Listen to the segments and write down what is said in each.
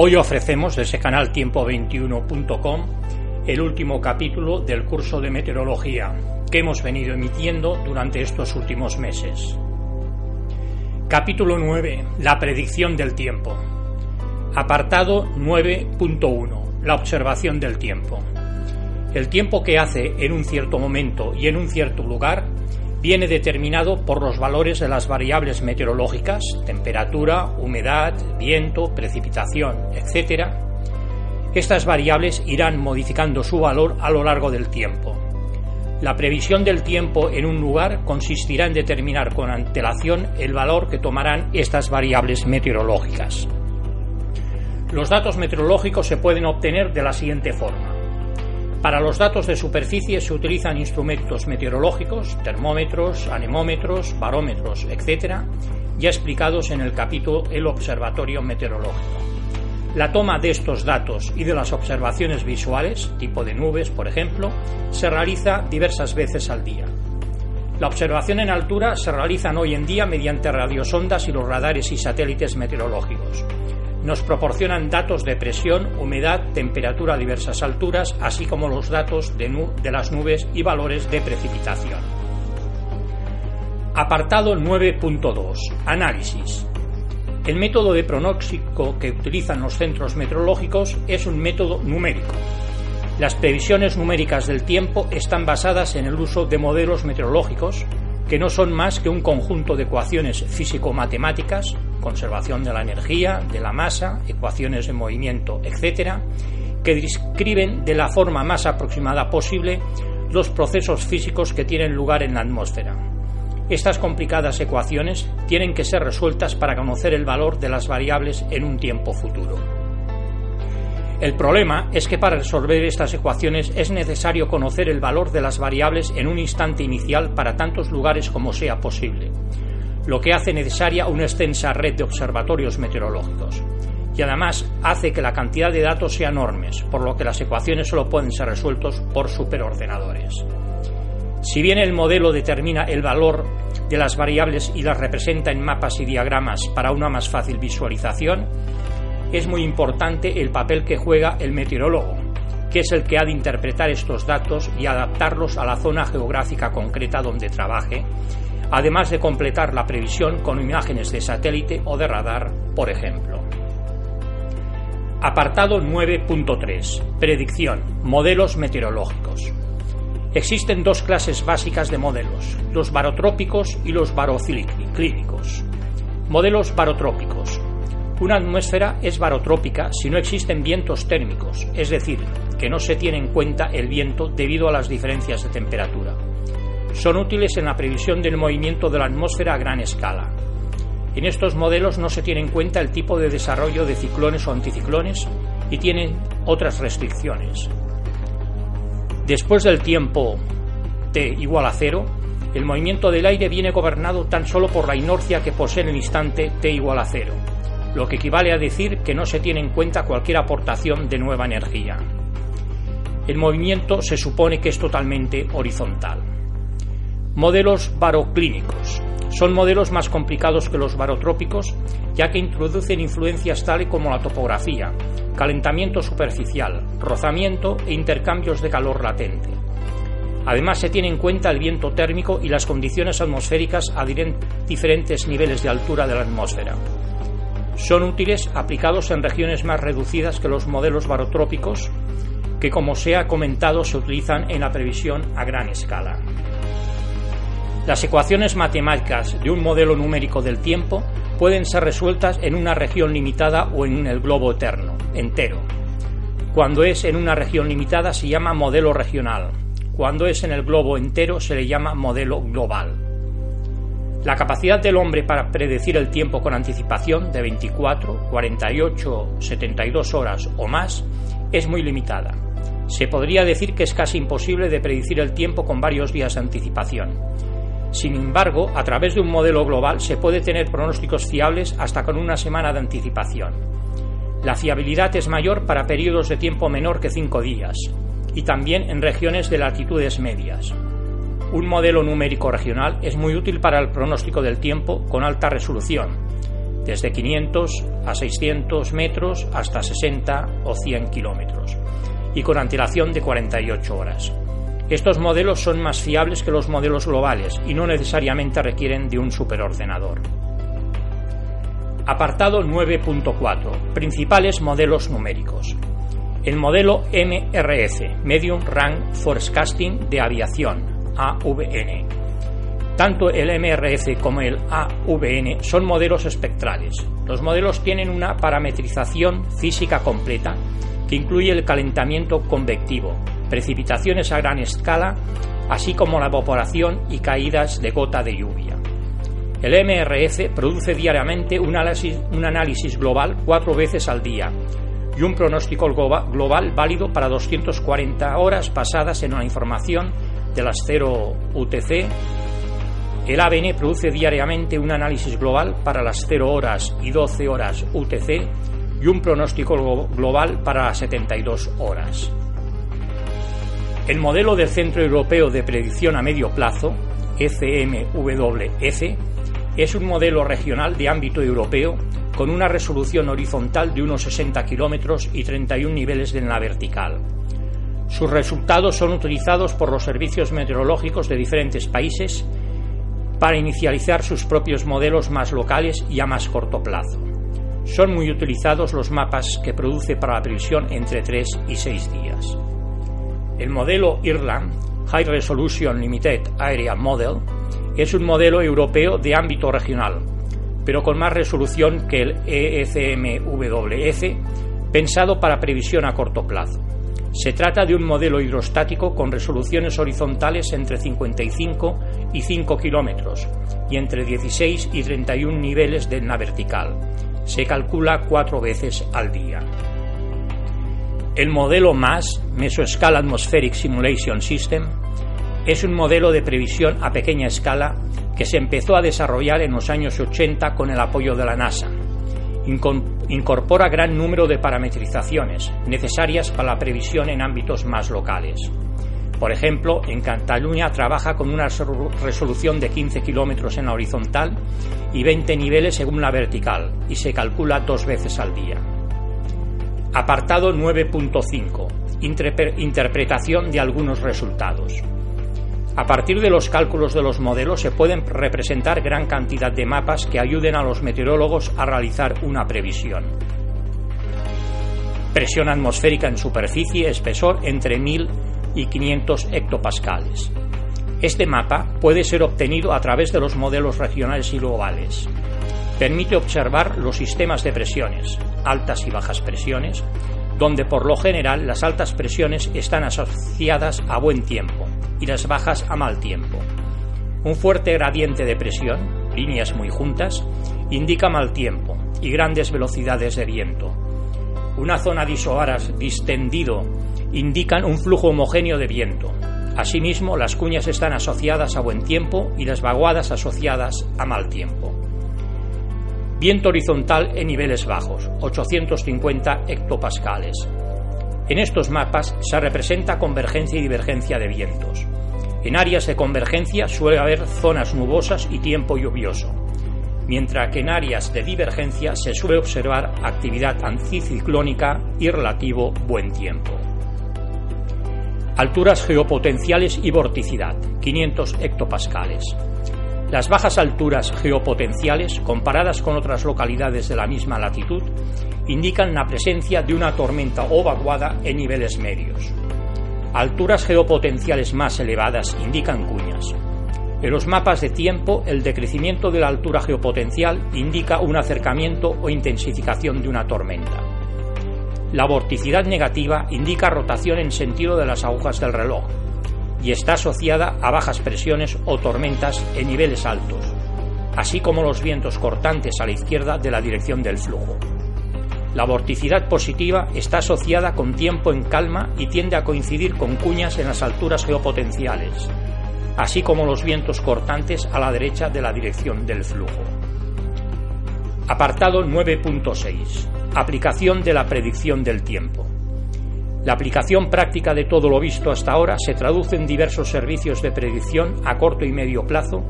Hoy ofrecemos desde canal tiempo21.com el último capítulo del curso de meteorología que hemos venido emitiendo durante estos últimos meses. Capítulo 9. La predicción del tiempo. Apartado 9.1. La observación del tiempo. El tiempo que hace en un cierto momento y en un cierto lugar viene determinado por los valores de las variables meteorológicas, temperatura, humedad, viento, precipitación, etc. Estas variables irán modificando su valor a lo largo del tiempo. La previsión del tiempo en un lugar consistirá en determinar con antelación el valor que tomarán estas variables meteorológicas. Los datos meteorológicos se pueden obtener de la siguiente forma. Para los datos de superficie se utilizan instrumentos meteorológicos, termómetros, anemómetros, barómetros, etc., ya explicados en el capítulo El Observatorio Meteorológico. La toma de estos datos y de las observaciones visuales, tipo de nubes, por ejemplo, se realiza diversas veces al día. La observación en altura se realiza hoy en día mediante radiosondas y los radares y satélites meteorológicos nos proporcionan datos de presión, humedad, temperatura a diversas alturas, así como los datos de, las nubes y valores de precipitación. Apartado 9.2. Análisis. El método de pronóstico que utilizan los centros meteorológicos es un método numérico. Las previsiones numéricas del tiempo están basadas en el uso de modelos meteorológicos, que no son más que un conjunto de ecuaciones físico-matemáticas conservación de la energía, de la masa, ecuaciones de movimiento, etc., que describen de la forma más aproximada posible los procesos físicos que tienen lugar en la atmósfera. Estas complicadas ecuaciones tienen que ser resueltas para conocer el valor de las variables en un tiempo futuro. El problema es que para resolver estas ecuaciones es necesario conocer el valor de las variables en un instante inicial para tantos lugares como sea posible, lo que hace necesaria una extensa red de observatorios meteorológicos. Y además hace que la cantidad de datos sea enormes, por lo que las ecuaciones solo pueden ser resueltos por superordenadores. Si bien el modelo determina el valor de las variables y las representa en mapas y diagramas para una más fácil visualización, es muy importante el papel que juega el meteorólogo, que es el que ha de interpretar estos datos y adaptarlos a la zona geográfica concreta donde trabaje además de completar la previsión con imágenes de satélite o de radar, por ejemplo. Apartado 9.3. Predicción. Modelos meteorológicos. Existen dos clases básicas de modelos, los barotrópicos y los baroclínicos. Modelos barotrópicos. Una atmósfera es barotrópica si no existen vientos térmicos, es decir, que no se tiene en cuenta el viento debido a las diferencias de temperatura son útiles en la previsión del movimiento de la atmósfera a gran escala. En estos modelos no se tiene en cuenta el tipo de desarrollo de ciclones o anticiclones y tienen otras restricciones. Después del tiempo t igual a cero, el movimiento del aire viene gobernado tan solo por la inercia que posee en el instante t igual a cero, lo que equivale a decir que no se tiene en cuenta cualquier aportación de nueva energía. El movimiento se supone que es totalmente horizontal. Modelos baroclínicos. Son modelos más complicados que los barotrópicos, ya que introducen influencias tales como la topografía, calentamiento superficial, rozamiento e intercambios de calor latente. Además, se tiene en cuenta el viento térmico y las condiciones atmosféricas a diferentes niveles de altura de la atmósfera. Son útiles aplicados en regiones más reducidas que los modelos barotrópicos, que como se ha comentado se utilizan en la previsión a gran escala. Las ecuaciones matemáticas de un modelo numérico del tiempo pueden ser resueltas en una región limitada o en el globo eterno, entero. Cuando es en una región limitada se llama modelo regional. Cuando es en el globo entero se le llama modelo global. La capacidad del hombre para predecir el tiempo con anticipación de 24, 48, 72 horas o más es muy limitada. Se podría decir que es casi imposible de predecir el tiempo con varios días de anticipación sin embargo, a través de un modelo global se puede tener pronósticos fiables hasta con una semana de anticipación. La fiabilidad es mayor para periodos de tiempo menor que cinco días y también en regiones de latitudes medias. Un modelo numérico regional es muy útil para el pronóstico del tiempo con alta resolución, desde 500 a 600 metros hasta 60 o 100 kilómetros, y con antelación de 48 horas. Estos modelos son más fiables que los modelos globales y no necesariamente requieren de un superordenador. Apartado 9.4. Principales modelos numéricos. El modelo MRF, Medium Rank Forecasting de Aviación, AVN. Tanto el MRF como el AVN son modelos espectrales. Los modelos tienen una parametrización física completa que incluye el calentamiento convectivo, precipitaciones a gran escala, así como la evaporación y caídas de gota de lluvia. El MRF produce diariamente un análisis, global cuatro veces al día y un pronóstico global válido para 240 horas pasadas en la información de las 0 UTC. El ABN produce diariamente un análisis global para las 0 horas y 12 horas UTC y un pronóstico global para las 72 horas. El modelo del Centro Europeo de Predicción a Medio Plazo, ECMWF, es un modelo regional de ámbito europeo con una resolución horizontal de unos 60 kilómetros y 31 niveles en la vertical. Sus resultados son utilizados por los servicios meteorológicos de diferentes países para inicializar sus propios modelos más locales y a más corto plazo. Son muy utilizados los mapas que produce para la previsión entre 3 y 6 días. El modelo IRLAM, High Resolution Limited Area Model, es un modelo europeo de ámbito regional, pero con más resolución que el ECMWF, pensado para previsión a corto plazo. Se trata de un modelo hidrostático con resoluciones horizontales entre 55 y 5 kilómetros y entre 16 y 31 niveles de la vertical. Se calcula cuatro veces al día. El modelo MAS, Mesoscale Atmospheric Simulation System, es un modelo de previsión a pequeña escala que se empezó a desarrollar en los años 80 con el apoyo de la NASA. Incorpora gran número de parametrizaciones necesarias para la previsión en ámbitos más locales. Por ejemplo, en Cataluña trabaja con una resolución de 15 kilómetros en la horizontal y 20 niveles según la vertical y se calcula dos veces al día. Apartado 9.5. Interpretación de algunos resultados. A partir de los cálculos de los modelos se pueden representar gran cantidad de mapas que ayuden a los meteorólogos a realizar una previsión. Presión atmosférica en superficie, espesor entre 1000 y 500 hectopascales. Este mapa puede ser obtenido a través de los modelos regionales y globales. Permite observar los sistemas de presiones, altas y bajas presiones, donde por lo general las altas presiones están asociadas a buen tiempo y las bajas a mal tiempo. Un fuerte gradiente de presión, líneas muy juntas, indica mal tiempo y grandes velocidades de viento. Una zona de isoaras distendido indican un flujo homogéneo de viento. Asimismo, las cuñas están asociadas a buen tiempo y las vaguadas asociadas a mal tiempo. Viento horizontal en niveles bajos, 850 hectopascales. En estos mapas se representa convergencia y divergencia de vientos. En áreas de convergencia suele haber zonas nubosas y tiempo lluvioso, mientras que en áreas de divergencia se suele observar actividad anticiclónica y relativo buen tiempo. Alturas geopotenciales y vorticidad, 500 hectopascales. Las bajas alturas geopotenciales, comparadas con otras localidades de la misma latitud, indican la presencia de una tormenta o vaguada en niveles medios. Alturas geopotenciales más elevadas indican cuñas. En los mapas de tiempo, el decrecimiento de la altura geopotencial indica un acercamiento o intensificación de una tormenta. La vorticidad negativa indica rotación en sentido de las agujas del reloj, y está asociada a bajas presiones o tormentas en niveles altos, así como los vientos cortantes a la izquierda de la dirección del flujo. La vorticidad positiva está asociada con tiempo en calma y tiende a coincidir con cuñas en las alturas geopotenciales, así como los vientos cortantes a la derecha de la dirección del flujo. Apartado 9.6. Aplicación de la predicción del tiempo. La aplicación práctica de todo lo visto hasta ahora se traduce en diversos servicios de predicción a corto y medio plazo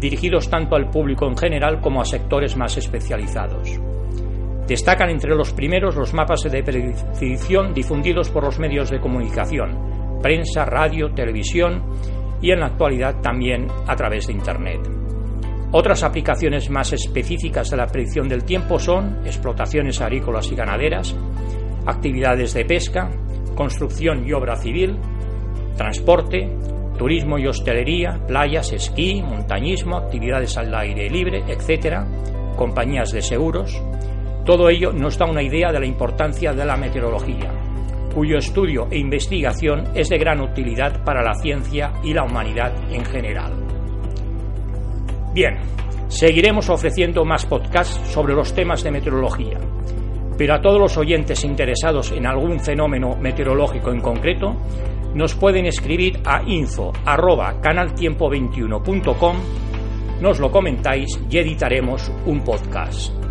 dirigidos tanto al público en general como a sectores más especializados. Destacan entre los primeros los mapas de predicción difundidos por los medios de comunicación, prensa, radio, televisión y en la actualidad también a través de Internet. Otras aplicaciones más específicas de la predicción del tiempo son explotaciones agrícolas y ganaderas, actividades de pesca, construcción y obra civil, transporte, turismo y hostelería, playas, esquí, montañismo, actividades al aire libre, etc., compañías de seguros. Todo ello nos da una idea de la importancia de la meteorología, cuyo estudio e investigación es de gran utilidad para la ciencia y la humanidad en general. Bien, seguiremos ofreciendo más podcasts sobre los temas de meteorología, pero a todos los oyentes interesados en algún fenómeno meteorológico en concreto, nos pueden escribir a info@canaltiempo21.com, nos lo comentáis y editaremos un podcast.